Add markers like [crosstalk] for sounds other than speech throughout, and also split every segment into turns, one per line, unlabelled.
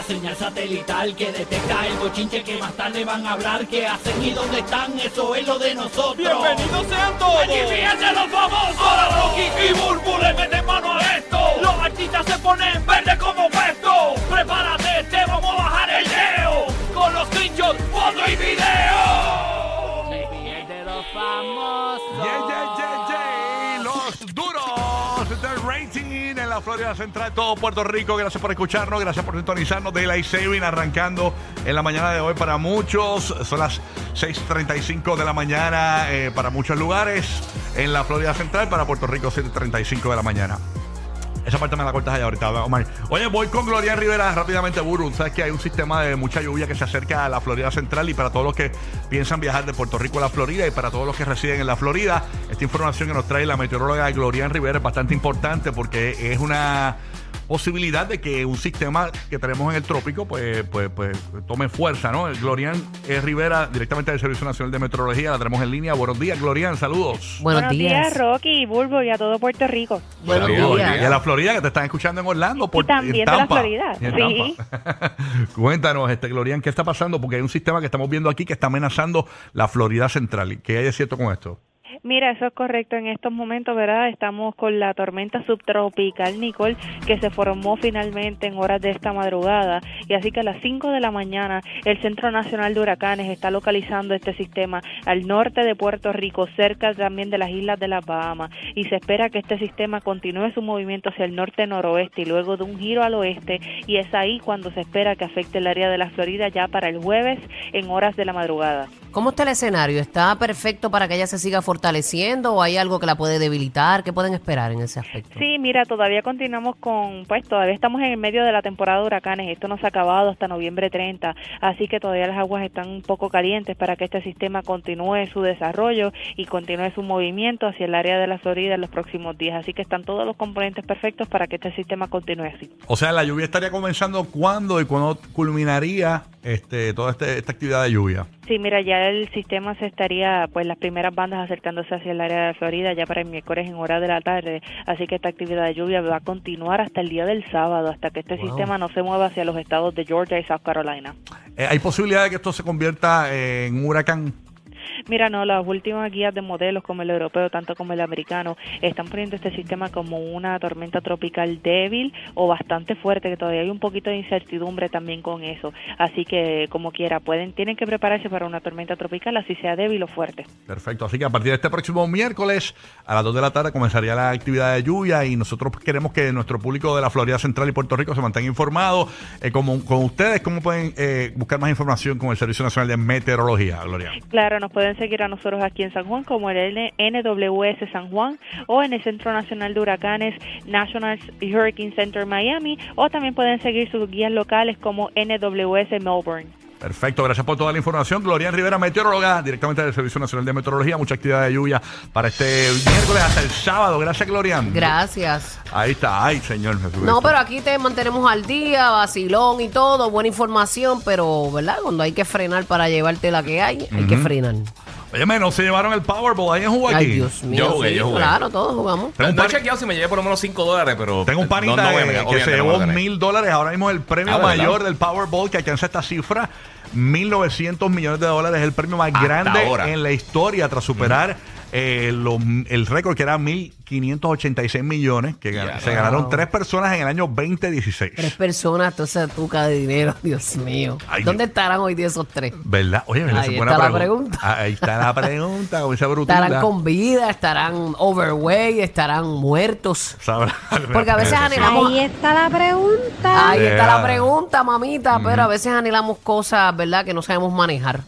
La señal satelital que detecta el bochinche que más tarde van a hablar. ¿Qué hacen y dónde están? Eso es lo de nosotros.
¡Bienvenidos sean todos!
¡Aquí fíjense los famosos! Ahora Rocky y Burbu le meten mano a esto. Los artistas se ponen verde como puesto. Prepárate, te vamos a bajar el leo. Con los screenshots, foto y video.
Florida Central, todo Puerto Rico. Gracias por escucharnos, gracias por sintonizarnos. Daylight Saving arrancando en la mañana de hoy para muchos. Son las 6:35 de la mañana eh, para muchos lugares en la Florida Central. Para Puerto Rico, 7:35 de la mañana. Esa parte me la cortas allá ahorita, Omar. Oye, voy con Gloria Rivera rápidamente, Buru. Sabes que hay un sistema de mucha lluvia que se acerca a la Florida Central y para todos los que piensan viajar de Puerto Rico a la Florida y para todos los que residen en la Florida, esta información que nos trae la meteoróloga Gloria Rivera es bastante importante porque es una posibilidad de que un sistema que tenemos en el trópico pues, pues, pues tome fuerza, ¿no? Glorian eh, Rivera, directamente del Servicio Nacional de Meteorología, la tenemos en línea. Buenos días, Glorian, saludos.
Buenos, días.
Rocky, Bulbo y a todo Puerto Rico.
Buenos
Saludos.
días.
Y a la Florida que te están escuchando en Orlando. Por,
Y también
en
de la. Florida, sí. [laughs]
Cuéntanos, este, Glorian, ¿qué está pasando? Porque hay un sistema que estamos viendo aquí que está amenazando la Florida Central. ¿Qué hay de cierto con esto?
Mira, eso es correcto. En estos momentos, ¿verdad? Estamos con la tormenta subtropical Nicole que se formó finalmente en horas de esta madrugada. Y así que a las 5 de la mañana el Centro Nacional de Huracanes está localizando este sistema al norte de Puerto Rico, cerca también de las islas de las Bahamas. Y se espera que este sistema continúe su movimiento hacia el norte-noroeste y luego de un giro al oeste. Y es ahí cuando se espera que afecte el área de la Florida ya para el jueves en horas de la madrugada.
¿Cómo está el escenario? ¿Está perfecto para que ella se siga fortaleciendo o hay algo que la puede debilitar? ¿Qué pueden esperar en ese aspecto?
Sí, mira, todavía continuamos con, pues todavía estamos en el medio de la temporada de huracanes, esto no se ha acabado hasta noviembre 30, así que todavía las aguas están un poco calientes para que este sistema continúe su desarrollo y continúe su movimiento hacia el área de la Florida en los próximos días, así que están todos los componentes perfectos para que este sistema continúe así.
O sea, la lluvia estaría comenzando cuándo y cuándo culminaría este, toda este- esta actividad de lluvia.
Sí, mira, ya el sistema se estaría, pues las primeras bandas acercándose hacia el área de Florida ya para el miércoles en horas de la tarde, así que esta actividad de lluvia va a continuar hasta el día del sábado, hasta que este
Wow.
sistema no se mueva hacia los estados de Georgia y South Carolina.
Eh, ¿Hay posibilidad de que esto se convierta en un huracán?
Mira, no, las últimas guías de modelos como el europeo, tanto como el americano, están poniendo este sistema como una tormenta tropical débil o bastante fuerte, que todavía hay un poquito de incertidumbre también con eso. Así que, como quiera, pueden, tienen que prepararse para una tormenta tropical, así sea débil o fuerte.
Perfecto. Así que a partir de este próximo miércoles a las 2 de la tarde comenzaría la actividad de lluvia y nosotros queremos que nuestro público de la Florida Central y Puerto Rico se mantenga informado. Eh, como, con ustedes, ¿cómo pueden eh, buscar más información con el Servicio Nacional de Meteorología, Gloria?
Claro, nos pueden seguir a nosotros aquí en San Juan como el NWS San Juan o en el Centro Nacional de Huracanes National Hurricane Center Miami o también pueden seguir sus guías locales como NWS Melbourne.
Perfecto, gracias por toda la información. Gloria Rivera, meteoróloga, directamente del Servicio Nacional de Meteorología. Mucha actividad de lluvia para este miércoles hasta el sábado. Gracias, Gloria.
Gracias.
Ahí está, ay, señor Jesús.
No, pero aquí te mantenemos al día, vacilón y todo, buena información, pero, ¿verdad? Cuando hay que frenar para llevarte la que hay, hay que frenar.
Oye, no se llevaron el Powerball. ¿Alguien jugó aquí?
Ay, Dios mío.
Yo jugué,
sí,
yo jugué.
Claro, todos jugamos.
Tengo un,
No he
pan-
chequeado si me llevé por lo menos 5 dólares, pero.
tengo un panita
no, no voy a
que- se
obviamente no voy
llevó
ganar.
mil dólares. Ahora mismo el premio
Ah, ¿verdad?
mayor del Powerball que alcanza esta cifra, 1.900 millones de dólares. Es el premio más
Hasta
grande
ahora.
en la historia tras superar eh, lo- el récord que era 1.586 millones, que se
wow.
ganaron tres personas en el año 2016.
Tres personas, toda esa tuca de dinero, [laughs] Dios mío.
Ay,
¿Dónde
Dios.
estarán hoy día esos tres?
¿Verdad? Oye, esa
Ahí
es buena
está la
pregunta. Ahí está la pregunta.
Estarán con vida, estarán overweight, estarán muertos.
Sabrá-
Porque a veces anhelamos.
Ahí está la pregunta.
Ahí está la pregunta, mamita, pero a veces anhelamos cosas, ¿verdad?, que no sabemos manejar.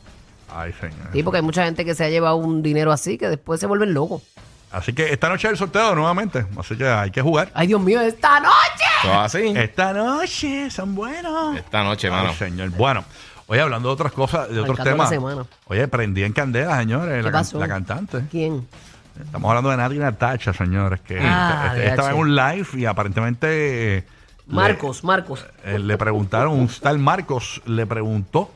Ay, señor.
Sí, porque hay mucha gente que se ha llevado un dinero así que después se vuelven locos.
Así que esta noche es el sorteo nuevamente. Así que hay que jugar.
Ay, Dios mío, esta noche.
Todo así.
Esta noche son buenos.
Esta noche,
Ay,
mano.
señor. Bueno, oye, hablando de otras cosas, de otros temas.
semana.
Oye, prendí en candela, señores,
¿Qué
la, can-
pasó?
la cantante.
¿Quién?
Estamos hablando de Nati Natacha, señores, que
Ah,
este- estaba en un live y aparentemente eh,
Marcos, Marcos.
le, eh, le preguntaron, un tal Marcos le preguntó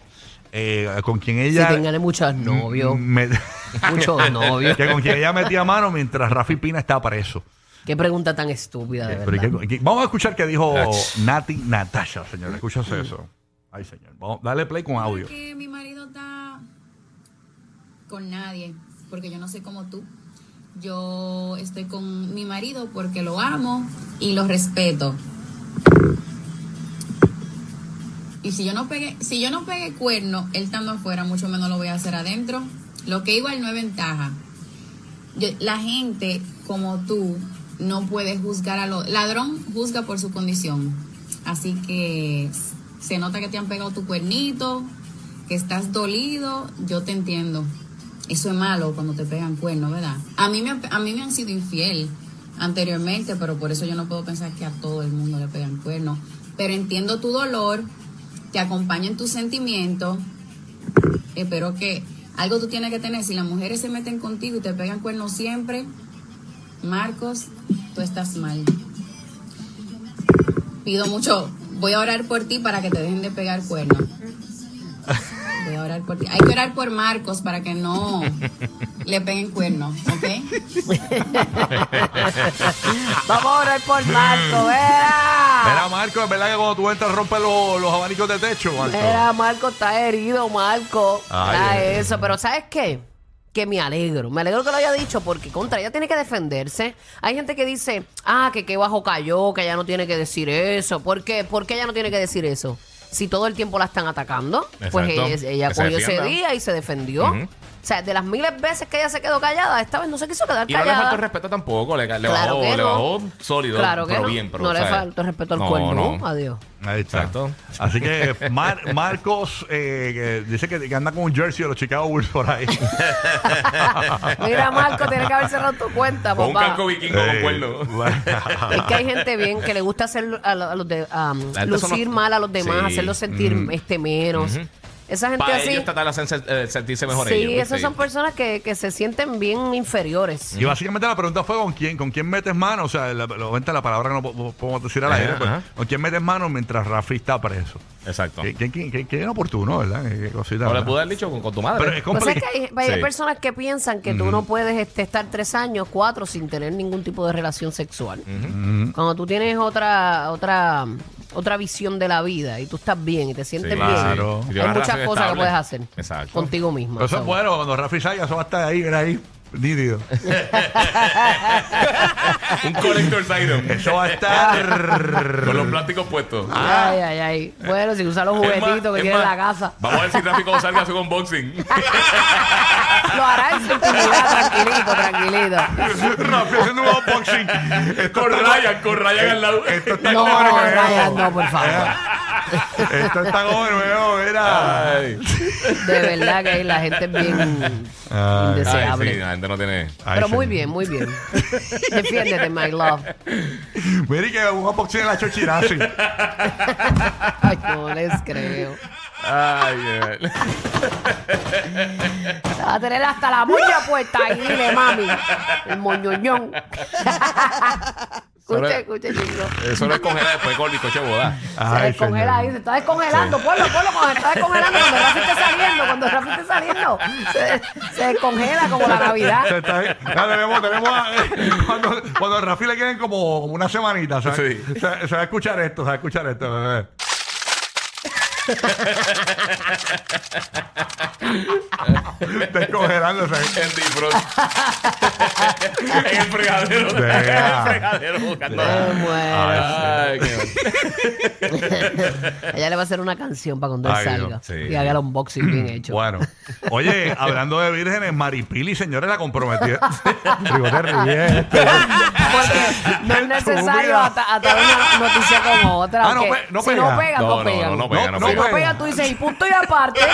eh, con quién
Si
ella
tengan muchos novios,
me- [laughs]
muchos novios.
que con quien ella metía mano mientras Rafi Pina está preso.
Qué pregunta tan estúpida, de
Pero ¿y
verdad.
qué- qué- vamos a escuchar qué dijo
Ach.
Nati Natasha, señor. Escúchase eso. Ay, señor. Vamos, dale play con audio.
que mi marido está con nadie, porque yo no soy como tú. Yo estoy con mi marido porque lo amo y lo respeto. Y si yo no pegué, si yo no pegué cuerno, él estando afuera, mucho menos lo voy a hacer adentro. Lo que igual no es ventaja. La gente como tú no puede juzgar a los ladrón juzga por su condición así que se nota que te han pegado tu cuernito que estás dolido yo te entiendo eso es malo cuando te pegan cuernos verdad a mí me a mí me han sido infiel anteriormente pero por eso yo no puedo pensar que a todo el mundo le pegan cuernos pero entiendo tu dolor te acompaño en tus sentimientos Espero que algo tú tienes que tener. Si las mujeres se meten contigo y te pegan cuernos siempre, Marcos, tú estás mal. Pido mucho. Voy a orar por ti para que te dejen de pegar cuernos. [laughs] Voy a orar por ti. Hay que orar por Marcos para que no [laughs] le peguen cuernos, ¿ok? [laughs]
Vamos a orar por Marco,
Mira,
vera.
Marco, es verdad que cuando tú entras rompes los, los abanicos de techo, Marco.
Mira, Marco está herido, Marco.
Ay,
eso, pero ¿sabes qué? Que me alegro. Me alegro que lo haya dicho porque contra ella tiene que defenderse. Hay gente que dice, ah, que qué bajo cayó, que ella no tiene que decir eso. ¿Por qué? ¿Por qué ella no tiene que decir eso? Si todo el tiempo la están atacando, pues
Exacto.
ella, ella
se
cogió ese día y se defendió.
Ujú.
O sea, de las miles veces que ella se quedó callada, esta vez no se quiso quedar
Y no le
callada.
faltó el respeto tampoco. Le, le
Claro
bajó, le
no.
bajó sólido,
Claro que
pero
no.
bien. Pero,
no le faltó el respeto al
No,
cuerno.
no.
Adiós.
Ahí está.
Exacto.
Así que Mar- Marcos eh, que dice que, que anda con un jersey de los Chicago Bulls por ahí. [laughs]
Mira, Marco, tiene que haber cerrado tu cuenta,
Con un casco vikingo con cuerno. [laughs]
Es que hay gente bien que le gusta hacer a, lo- a los de, um,
son
lucir
los-
mal a los demás,
Sí.
hacerlos sentir este menos. Esa gente
Para
así.
ellos tratar de hacer eh, sentirse mejor
sí,
ellos.
esas son personas que, que se sienten bien inferiores.
Y básicamente la pregunta fue con quién, con quién metes mano, o sea, la, la, obviamente la palabra que no po- po- podemos decir al
Ajá,
aire, pues,
ajá.
con quién metes mano mientras Rafi está preso.
Exacto.
Qué, qué, qué, qué- qué inoportuno, ¿verdad? Qué, qué cosita.
O le
¿verdad?
pude haber dicho con, con tu madre.
Pero es
Pues es
complicado.
que hay, hay
Sí.
personas que piensan que tú no puedes este, estar tres años, cuatro, sin tener ningún tipo de relación sexual. Cuando tú tienes otra, otra, otra visión de la vida y tú estás bien y te sientes
Sí,
bien,
Claro.
tienes
hay muchas
relación
cosas que
estable.
puedes hacer
Exacto.
contigo mismo.
Pero eso es bueno, cuando Rafi salga, eso va a estar ahí, era ahí, nítido. [laughs]
Un collector's item.
Eso va a estar.
Con los plásticos puestos.
Ay, ay, ay. Bueno, si usa los
Es más,
juguetitos que
es
tiene en
más,
la casa.
Vamos a ver si cuando salga hace un unboxing. [laughs]
Lo hará en su intimidad, tranquilito, tranquilito.
Rafi haciendo un unboxing. Esto
con
está-
Ryan, con Ryan al lado.
Esto está
No,
como de nuevo.
Ryan, no, por favor.
Esto está como de nuevo, mira.
Ay,
De verdad que la gente es bien
Ay.
indeseable.
Ay, sí, la gente no tiene.
Ay,
Pero
sí.
muy bien, muy bien. Defiéndete, my love.
Mira y que un unboxing en la chochirasi.
Ay, no les creo.
Ay, ay.
Va a tener hasta la moña puesta ahí, dile, mami. El moñoñón. Escuche, escuche, chico. [laughs]
Eso lo descongela después con el bizcocho de boda.
Se
Ay,
descongela
señor.
ahí, se está descongelando. Ponlo, ponlo cuando se está descongelando, cuando Rafi esté saliendo, cuando Rafi esté saliendo. Se, se descongela como la Navidad.
Se está ahí. Ya tenemos, tenemos a- cuando, cuando a Rafi le queden como, como una semanita, ¿sabes?
Sí.
Se, se va a escuchar esto, se va a escuchar esto. bebé. Descongelándose.
En defrost. en el fregadero. En el fregadero buscando. Ay, qué
Ella le va a hacer una canción para cuando él
Ay,
salga.
Dios,
sí.
Y haga el unboxing bien hecho.
Bueno, oye, hablando de vírgenes, Maripili, señores, la comprometieron. [laughs] Digo, te ríes.
Porque no es necesario atar una noticia con otra.
Ah, no
que
pe- no
si
pega.
no pegan, no,
No, no,
pegan.
no, no pega, no
si
pega.
no pegan, tú dices, y punto y aparte. [laughs]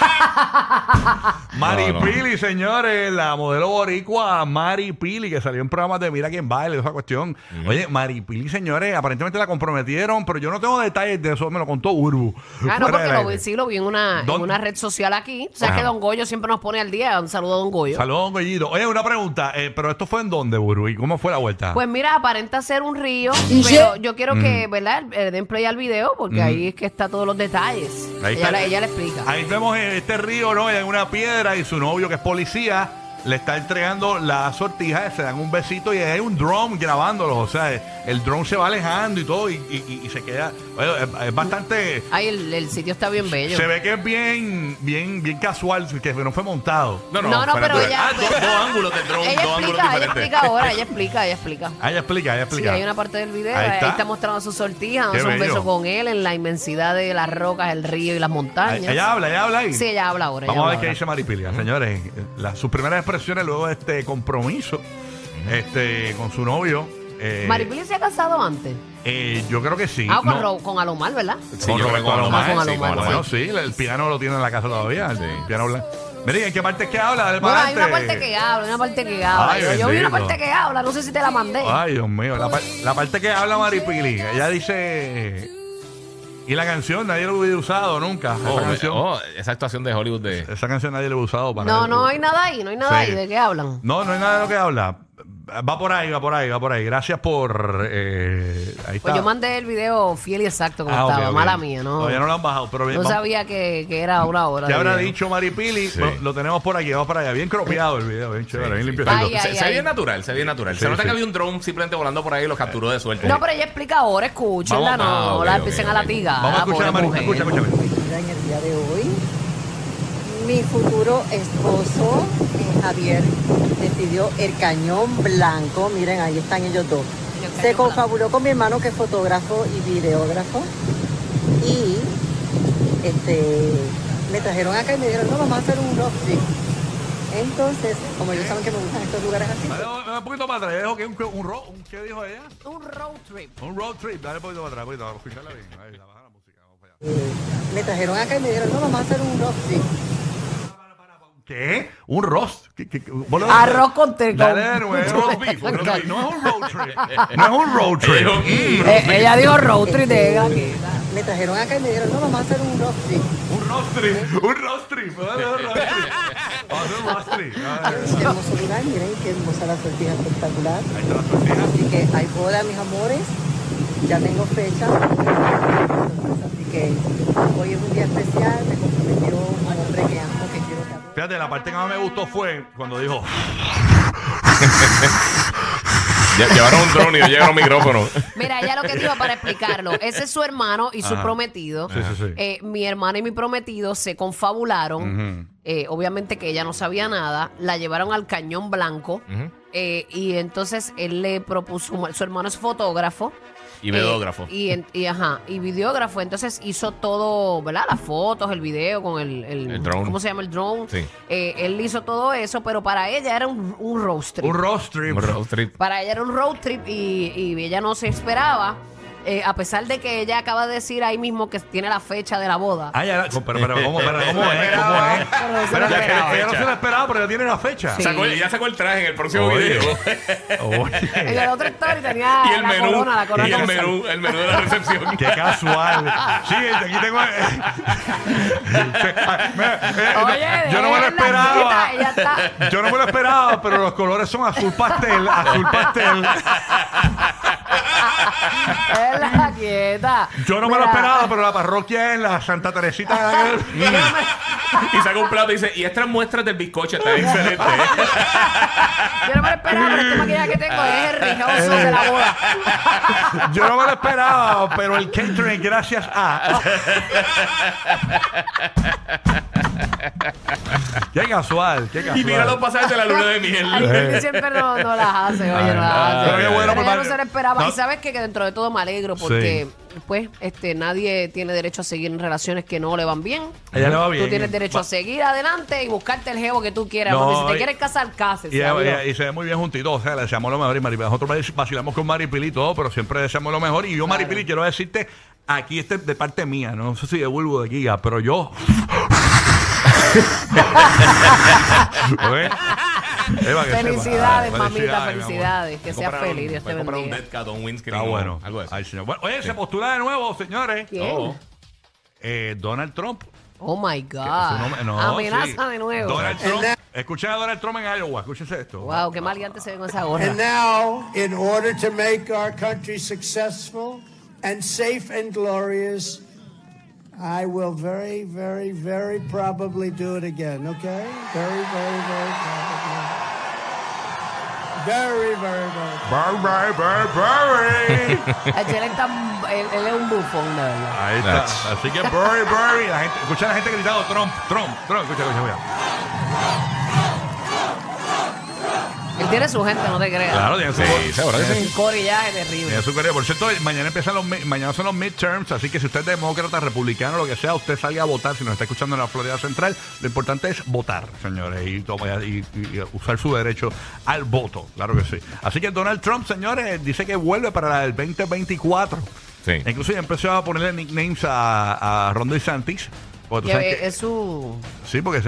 [laughs]
Maripili, señores, la modelo boricua Maripili, que salió en programas de Mira quién baile, esa cuestión. Oye, Maripili, señores, aparentemente la comprometieron, pero yo no tengo detalles de eso, me lo contó Urbu.
Ah, no, porque lo vi, sí lo vi en una, en una red social aquí. O sea, que Don Goyo siempre nos pone al día. Un saludo a Don Goyo.
Saludos, don Goyito. Oye, una pregunta, eh, pero esto fue en dónde, Urbu, y cómo fue la vuelta.
Pues mira, aparenta ser un río,
¿Y
pero yo quiero que, ¿verdad? Eh, Den play al video porque ahí es que está todos los detalles.
Ahí
ella,
está.
le- ella le explica.
Ahí vemos este río, ¿no? En una piedra y su novio, que es policía, le está entregando la sortija, se dan un besito y hay un drone grabándolo. O sea, el drone se va alejando y todo y, y- y se queda. bueno, es, es bastante.
Ay, el, el sitio está bien bello.
Se ve que es bien, bien, bien casual, que no fue montado.
No, no,
No, no, pero
natural.
ella-
Ah, dos, dos ángulos de drone,
ella
dos ángulos
explica, ella
diferentes.
explica ahora, ella explica, ella explica.
Ah, ella explica, ella
Sí,
explica.
hay una parte del video,
Ahí
ahí
está.
mostrando su sortija, dándose un beso con él en la inmensidad de las rocas, el río y las montañas.
Ella habla, ella habla ahí.
Sí, ella habla ahora. ella
Vamos a ver qué
ahora.
dice Maripilia. Señores, la- sus primeras expresiones luego de este compromiso este, con su novio. eh,
Maripili se ha casado antes.
eh, yo creo que sí.
Ah, con,
No,
Ro- con Alomar, ¿verdad?
Sí,
con
yo creo
Roberto
que con
Alomar.
Alomar,
sí, con Alomar.
Bueno, sí, el piano lo tiene en la casa todavía. El piano blanco. Miren, ¿en qué parte es que habla? Dale
Bueno,
para
hay una
adelante.
parte que habla, hay una parte que habla.
Ay,
yo, yo vi una
bendito.
parte que habla, no sé si te la mandé.
Ay, Dios mío. La, par- la parte que habla Maripili. Ella dice... Y la canción nadie lo hubiera usado nunca. Esa,
Oh,
canción,
oh, esa actuación de Hollywood de.
esa canción nadie lo ha usado para...
no, no hay nada ahí, no hay nada
Sí.
ahí. ¿De qué hablan?
No, no hay nada de lo que habla. Va por ahí, va por ahí, va por ahí. Gracias por... eh, ahí está.
Pues yo mandé el video fiel y exacto como
Ah, ok,
estaba.
ok.
Mala mía, ¿no?
Todavía no lo han bajado, pero bien.
No
vamos-
sabía que, que era una hora.
¿Qué
de
habrá
video.
dicho Maripili?
Sí.
Lo, lo tenemos por aquí, vamos para allá. Bien cropiado el video, bien chévere, bien limpio.
Ay,
se,
ay,
se ve
ay.
bien natural, se ve bien natural.
Sí,
se nota
sí.
que había un drone simplemente volando por ahí y lo capturó de suerte.
No, pero ella explica ahora, escúchenla,
Vamos-
no,
ah, ok,
la
ok,
empiecen
ok.
a latigar.
Vamos a escuchar a
pobre
Maripili.
mujer.
Escucha, escucha.
Mira, en el día de hoy, mi futuro esposo, Javier, decidió el cañón blanco. Miren, ahí están ellos dos.
El
Se confabuló con mi hermano que es fotógrafo y videógrafo. Y este me trajeron acá y me dijeron, no, vamos a hacer un rock trip. Entonces, como ellos saben que me gustan estos lugares así,
Dale un un poquito para atrás. Ella dijo que un, un, ro- un- ¿Qué dijo ella?
Un road trip.
Un road trip. Dale un poquito para atrás, un poquito, para escucharla bien. Ahí, la baja la música. Vamos para allá.
eh, me trajeron acá y me dijeron, no, vamos a hacer un rock trip.
¿Qué? Un roast. ¿Qué- qué- qué? Vos lo-
Arroz con
Dale
con-
nuevo.
Roast beef,
No,
roast beef.
no es un road trip. No es un road trip.
Mm,
Eh, ella dijo road trip de
Este, me trajeron acá y me dijeron, no, vamos a hacer un rock trip.
Un road trip. Un road trip. Dale, un road trip. Vamos a hacer un road trip. [laughs]
Qué hermoso lugar, miren qué hermosa la sortija espectacular.
Ahí está la tortilla.
Así que hay boda, mis amores. Ya tengo fecha. Así que hoy es un día especial. Me comprometió un hombre que amo, que.
Fíjate, la parte que más me gustó fue cuando dijo...
lle- Llevaron un drone y no llegaron micrófono.
Mira, ella lo que dijo para explicarlo. Ese es su hermano y su
Ajá.
prometido.
Sí, sí, sí.
Eh, mi hermano y mi prometido se confabularon. Eh, obviamente que ella no sabía nada. La llevaron al cañón blanco. Eh, y entonces él le propuso, su hermano es fotógrafo.
Y
eh,
videógrafo.
y, en- y, ajá, y videógrafo. Entonces hizo todo, ¿verdad? Las fotos, el video con el, el,
El drone.
¿Cómo se llama el drone?
Sí.
Eh, él hizo todo eso, pero para ella era un, un road trip.
Un road trip.
Un road trip.
Para ella era un road trip y, y ella no se esperaba. Eh, a pesar de que ella acaba de decir ahí mismo que tiene la fecha de la boda.
Ah, ya, pero, pero, ¿cómo, pero, ¿cómo es? ¿Cómo es?
Pero no
Pero ella,
esperaba.
no se lo esperaba, pero ya tiene la fecha.
Sí.
Sacó, ya sacó el traje en el próximo
Oye.
video.
En
Oye,
el otro story tenía [laughs]
y el
la
menú.
corona, la corona
y el menú, el menú de la recepción.
qué casual. Sí, aquí tengo.
Oye,
yo no me lo
déjenla
esperaba.
quieta, ella está-
Yo no me lo esperaba, pero los colores son azul pastel, azul pastel.
Es la quieta.
Yo no me lo
Mira,
esperaba, pero la parroquia en la Santa Teresita. [laughs]
y saca un plato y dice, y estas muestras del bizcocho está excelente.
Yo no me lo esperaba, pero este maquillaje que tengo es el rijoso de la boda. [laughs]
Yo no me lo esperaba, pero el catering, gracias a. [laughs] qué casual, qué casual.
y mira los pasajes de la luna de
Ay,
miel.
Kenny siempre no, no las hace, oye, no las hace.
Pero qué bueno,
Pero
pues,
ella no se lo esperaba.
No.
Y sabes qué? que dentro de todo me alegro porque, pues, este, nadie tiene derecho a seguir en relaciones que no le van bien.
Ella le va bien.
Tú tienes derecho
Va-
a seguir adelante y buscarte el jevo que tú quieras.
No,
porque si te
y-
quieres casar, cásense.
Y, se ve muy bien juntitos, o sea, le deseamos lo mejor y Maripili. Nosotros vacilamos con Maripili y todo, pero siempre deseamos lo mejor. Y yo, Maripili, quiero decirte, aquí este de parte mía, no sé si de de Giga, pero yo. [laughs] [laughs]
Felicidades,
Ah,
mamita, felicidades. Que seas feliz, Dios te
voy a comprar un
bendiga.
Dead Cat o un windscreen
Está
o
bueno.
Algo de eso.
Ay, señor. Bueno, oye, se postula de nuevo, señores.
¿Quién?
Oh.
Eh, Donald Trump.
Oh my
Su
God.
nombre- no,
Amenaza
sí.
de nuevo.
Donald Trump. Escuchen a Donald Trump en Iowa. Escúchense esto.
Wow, qué maleante se ve con esa gorra.
And now, in order to make our country successful and safe and glorious, I will very, very, very probably do it again, okay? Very, very, very probably. Very, very, very.
Bye, bye, bye.
El chile está- él, él es un bufón, de verdad.
Ahí está. Así que Burry, Burry. La gente, escucha a la gente gritando Trump, Trump, Trump. Escucha, escucha, escucha.
Tiene su gente, no te creas.
Claro, tiene su,
Sí, seguro que sí.
Un corillaje terrible.
tiene su correo. Por cierto, mañana empiezan los mi- mañana son los midterms, así que si usted es demócrata, republicano, lo que sea, usted salga a votar. Si nos está escuchando en la Florida Central, lo importante es votar, señores, y, toma- y- y- y usar su derecho al voto. Claro que sí. Así que Donald Trump, señores, dice que vuelve para el 2024.
Sí.
Incluso ya empezó a ponerle nicknames a, a Ron DeSantis. Porque tú
Que
sabes que-
es su.
Sí, porque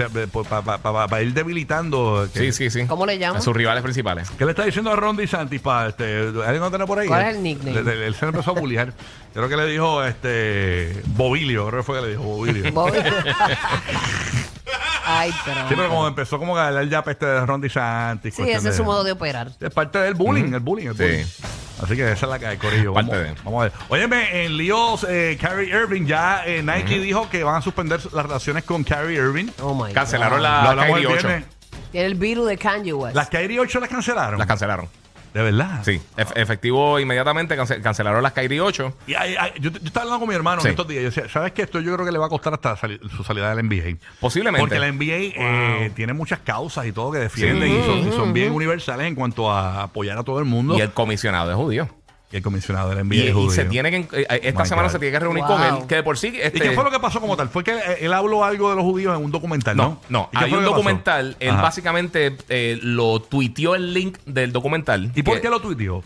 para ir debilitando. que-
Sí, sí, sí.
¿Cómo le llaman?
A sus rivales principales.
¿Qué le está diciendo a Ron DeSantis? Pa, este, ¿Alguien no tiene por ahí?
¿Cuál es el nickname?
Le- le- Él se lo empezó a bullear. Creo que le dijo este Bobilio, creo que fue que le dijo Bobilio. [laughs]
Bobby. [laughs] Ay, pero.
Sí, pero como empezó como a hablar ya peste de Ron DeSantis.
Sí, ese es su modo de operar.
Es parte del bullying, el bullying, el
Sí.
bullying. Así que esa es la que hay, Corillo. Vamos,
Parte de.
vamos a ver. Óyeme, en líos, eh, Kyrie Irving, ya eh, Nike dijo que van a suspender las relaciones con Kyrie Irving.
Oh my
Cancelaron
God.
Lo
la
hablamos el
Kyrie 8.
viernes.
Tiene el virus de Kanye West.
Las Kyrie 8 las cancelaron.
Las cancelaron.
De verdad.
Sí, Ef- efectivo inmediatamente cance- cancelaron las Kyrie 8.
Y ay, ay, yo, yo estaba hablando con mi hermano
Sí.
en estos días. Yo decía, ¿sabes qué? Esto yo creo que le va a costar hasta sali- su salida del NBA.
Posiblemente.
Porque la NBA eh, tiene muchas causas y todo que defienden y, son, y son bien universales en cuanto a apoyar a todo el mundo.
Y el comisionado es judío.
El comisionado del NBA
Y,
es
y
judío.
se tiene que, eh, esta
My
semana
God.
se tiene que reunir
Wow.
con él, que de por sí...
¿Y
Este,
qué fue lo que pasó como tal? Fue que él, habló algo de los judíos en un documental, ¿no?
No, no,
¿Y qué
hay
fue
un
pasó?
documental, él
Ajá.
básicamente eh, lo tuiteó el link del documental.
¿Y por qué lo tuiteó?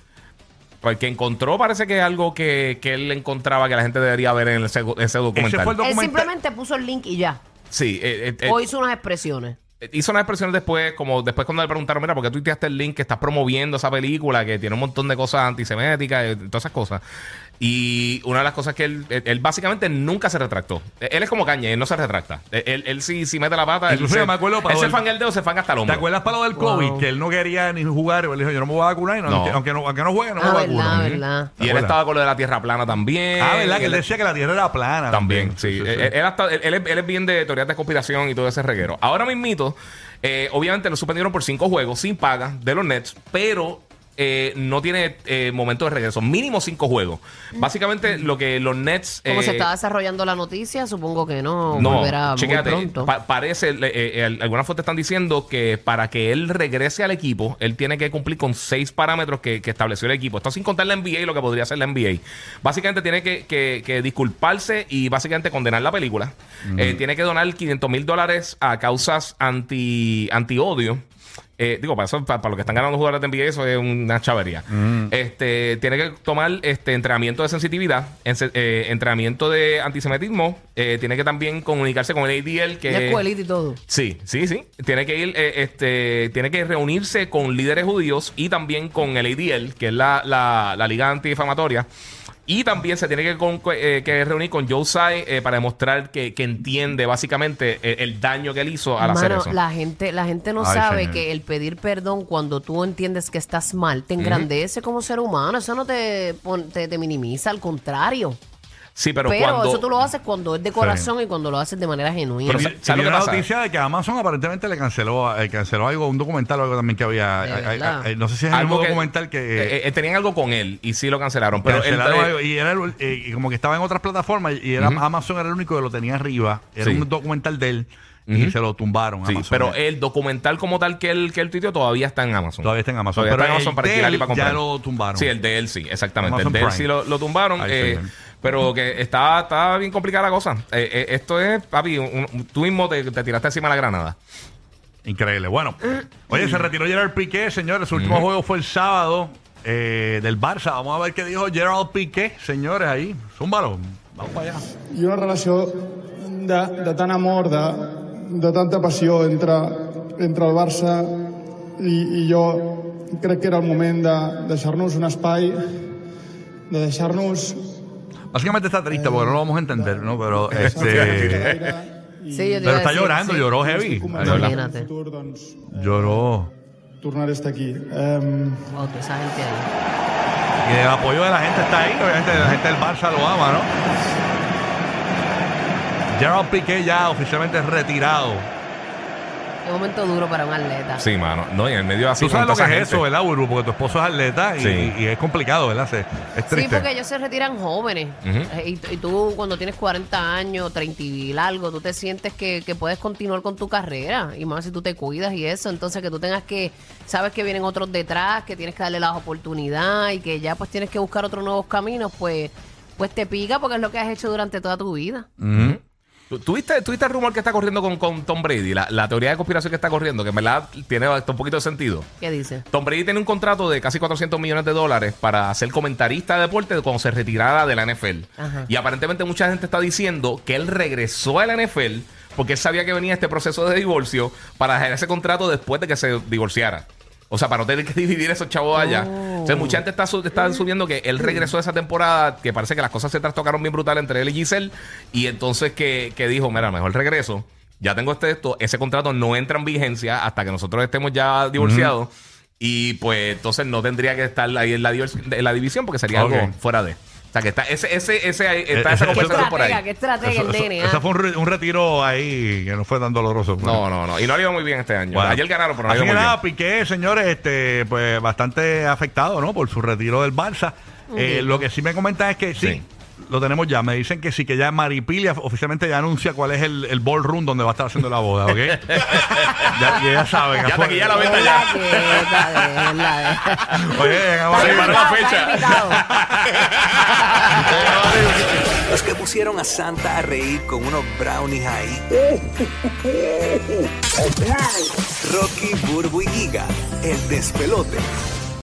Porque encontró, parece que es algo que, que él encontraba que la gente debería ver en ese, ese documental.
Ese fue el
Él simplemente puso el link y ya.
Sí, eh,
O hizo unas expresiones.
Hizo unas expresiones después, como después cuando le preguntaron, mira, ¿por qué tuiteaste el link que estás promoviendo esa película que tiene un montón de cosas antiseméticas, eh, todas esas cosas? Y una de las cosas que él, él, él básicamente nunca se retractó. Él es como Caña, él no se retracta. Él, él sí, sí mete la pata. Él se,
me acuerdo
él se fanga el dedo, se fanga hasta el
¿Te
hombro.
acuerdas para lo del
Wow.
COVID? Que él no quería ni jugar. Él dijo, yo no me voy a vacunar. y no-
No.
Aunque, aunque no, aunque no juegue, no me
Ah,
vacuno.
verdad, verdad.
Y él estaba con lo de la tierra plana también.
Ah, ¿verdad? Que él decía que la tierra era plana.
También, sí. Él, él hasta- él- él es, él es bien de teorías de conspiración y todo ese reguero. Ahora mismito, eh, obviamente lo suspendieron por cinco juegos sin paga de los Nets, pero eh, no tiene eh, momento de regreso. Mínimo cinco juegos. Básicamente lo que los Nets...
Como
eh,
se está desarrollando la noticia, supongo que no,
no,
volverá muy
chécate,
pronto.
pa- parece, eh, eh, algunas fuentes están diciendo que para que él regrese al equipo, él tiene que cumplir con seis parámetros que, que estableció el equipo. Esto sin contar la NBA y lo que podría hacer la NBA. Básicamente tiene que, que- que disculparse y básicamente condenar la película. Eh, tiene que donar 500 mil dólares a causas anti, anti-odio. Eh, digo, para eso, para, para lo que están ganando los jugadores de NBA, eso es una chavería. Este, tiene que tomar este entrenamiento de sensitividad, eh, entrenamiento de antisemitismo, eh, tiene que también comunicarse con el ADL, que
y todo.
Sí, sí, sí. Tiene que ir, eh, este, tiene que reunirse con líderes judíos y también con el ADL, que es la, la, la liga antifamatoria. Y también se tiene que, con- eh, que reunir con Joe Tsai eh, para demostrar que, que entiende básicamente el, el daño que él hizo al hacer
Mano,
eso.
la gente, la gente no
Ay,
sabe
señor.
que el pedir perdón cuando tú entiendes que estás mal te engrandece como ser humano. Eso no te, te, te minimiza, al contrario.
Sí, pero,
Pero,
cuando...
eso tú lo haces cuando es de corazón y cuando lo haces de manera genuina.
Pero ¿sabes lo que pasa?
noticia de que Amazon aparentemente le canceló, eh, canceló algo, un documental o algo también que había. Eh, eh, eh, no sé si es
Algo
documental que.
eh, eh, tenían algo con él y sí lo cancelaron. Pero él-
cancelaron
eh,
algo, y, era el- eh, y como que estaba en otras plataformas y era Amazon era el único que lo tenía arriba. Era
Sí.
un documental de él y se lo tumbaron.
Sí,
Amazon.
pero el documental como tal que él, que él tuiteó todavía está en Amazon.
Todavía está en Amazon.
Todavía
pero
está en Amazon
el
para alquilar y para comprar.
Ya lo tumbaron.
Sí, el de él sí, exactamente.
Amazon
el de él
Prime.
sí lo, lo tumbaron. Eh. Pero que está, está bien complicada la cosa. Eh, eh, esto es, papi, un- un- tú mismo te, te tiraste encima de la granada.
Increíble. Bueno, oye, se retiró Gerard Piqué, señores. Su último juego fue el sábado eh, del Barça. Vamos a ver qué dijo Gerard Piqué, señores, ahí. Zúmbalo. Vamos para allá.
i una relació de, de tant amor, de, de tanta passió entre, entre el Barça i, i jo crec que era el moment de deixar-nos un espai, de deixar-nos
Básicamente está triste porque no lo vamos a entender, ¿no? Pero [laughs] este. [laughs]
Sí, yo te
Pero
iba a
está
decir,
llorando,
sí.
lloró heavy.
Imagínate.
futur doncs,
Lloró.
tornaré a estar aquí. Em,
Wow, toda esa gente ahí.
Y el apoyo de la gente está ahí. Obviamente la gente del Barça lo ama, ¿no? Gerard Piqué ya oficialmente retirado.
Qué momento duro para un atleta.
Sí, mano. No, y en el medio así.
Tú sabes lo que
toda
es eso,
gente.
¿verdad, Burbu? Porque tu esposo es atleta y,
Sí.
y es complicado, ¿verdad? Se- Es
Sí, porque ellos se retiran jóvenes. Eh, y, y tú, cuando tienes 40 años, 30 y largo, tú te sientes que, que puedes continuar con tu carrera. Y más si tú te cuidas y eso. Entonces, que tú tengas que. Sabes que vienen otros detrás, que tienes que darle las oportunidades y que ya pues tienes que buscar otros nuevos caminos, pues. Pues te pica porque es lo que has hecho durante toda tu vida.
¿Tú- ¿Tuviste, tuviste el rumor que está corriendo con, con Tom Brady? La, la teoría de conspiración que está corriendo, que en verdad tiene un poquito de sentido.
¿Qué dices?
Tom Brady tiene un contrato de casi 400 millones de dólares para ser comentarista de deporte cuando se retirara de la NFL.
Ajá.
Y aparentemente mucha gente está diciendo que él regresó a la NFL porque él sabía que venía este proceso de divorcio para dejar ese contrato después de que se divorciara. O sea, para no tener que dividir esos chavos allá. Entonces, mucha gente está, su- está subiendo que él regresó a esa temporada, que parece que las cosas se trastocaron bien brutal entre él y Giselle. Y entonces que, que dijo, mira, mejor regreso. Ya tengo este esto. Ese contrato no entra en vigencia hasta que nosotros estemos ya divorciados. Y pues entonces no tendría que estar ahí en la, en la división porque sería algo fuera de. Sea, que está ese, ese, ese, ahí- está
Eh,
esa
eso-
conversación por ahí.
Qué estratega
Eso,
el
eso-
nene.
ese
ah.
fue un, re- un retiro ahí que no fue tan doloroso. pues.
No, no, no. Y no ha ido muy bien este año.
Bueno.
Ayer ganaron, pero no ha
Así
ido
que
muy
nada,
bien.
Piqué, señores, este, pues bastante afectado, ¿no? Por su retiro del Barça. Eh, lo que sí me comentan es que sí,
Sí.
Lo tenemos ya. Me dicen que sí, que ya Maripilia oficialmente ya anuncia cuál es el, el ballroom donde va a estar haciendo la boda, ¿ok? [laughs] ya, ya saben.
Ya te ya la venta ya. [laughs]
Oye, ahí,
para la fecha. [laughs]
Los que pusieron a Santa a reír con unos brownies ahí. Rocky, Burbu y Giga, el despelote.